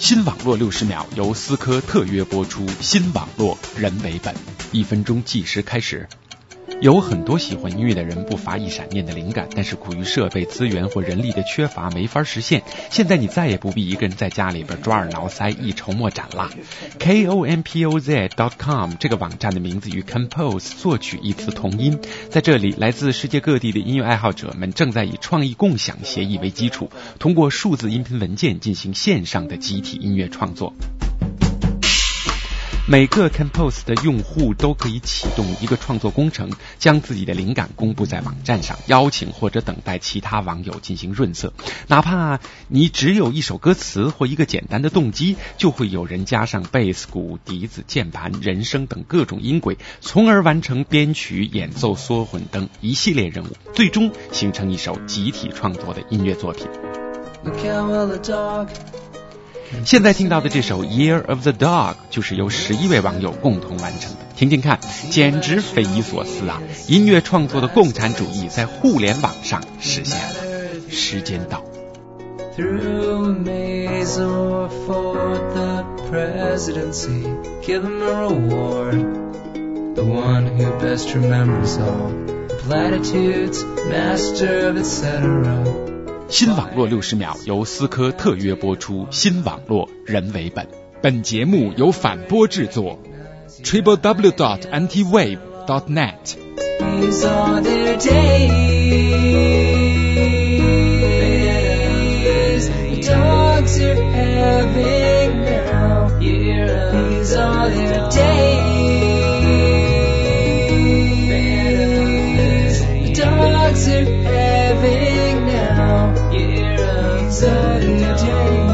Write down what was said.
新网络六十秒由思科特约播出，新网络人为本，一分钟计时开始。有很多喜欢音乐的人不乏一闪念的灵感，但是苦于设备资源或人力的缺乏，没法实现。现在你再也不必一个人在家里边抓耳挠腮，一筹莫展啦。k o m p o z dot com 这个网站的名字与 compose 作曲一词同音，在这里，来自世界各地的音乐爱好者们正在以创意共享协议为基础，通过数字音频文件进行线上的集体音乐创作。每个 Compose 的用户都可以启动一个创作工程，将自己的灵感公布在网站上，邀请或者等待其他网友进行润色。哪怕你只有一首歌词或一个简单的动机，就会有人加上贝斯、鼓、笛子、键盘、人声等各种音轨，从而完成编曲、演奏、缩混等一系列任务，最终形成一首集体创作的音乐作品。现在听到的这首《Year of the Dog》就是由十一位网友共同完成的，听听看，简直匪夷所思啊！音乐创作的共产主义在互联网上实现了。时间到。新网络六十秒由思科特约播出，新网络人为本。本节目由反播制作，triple w dot antiwave dot net。dogs are having today.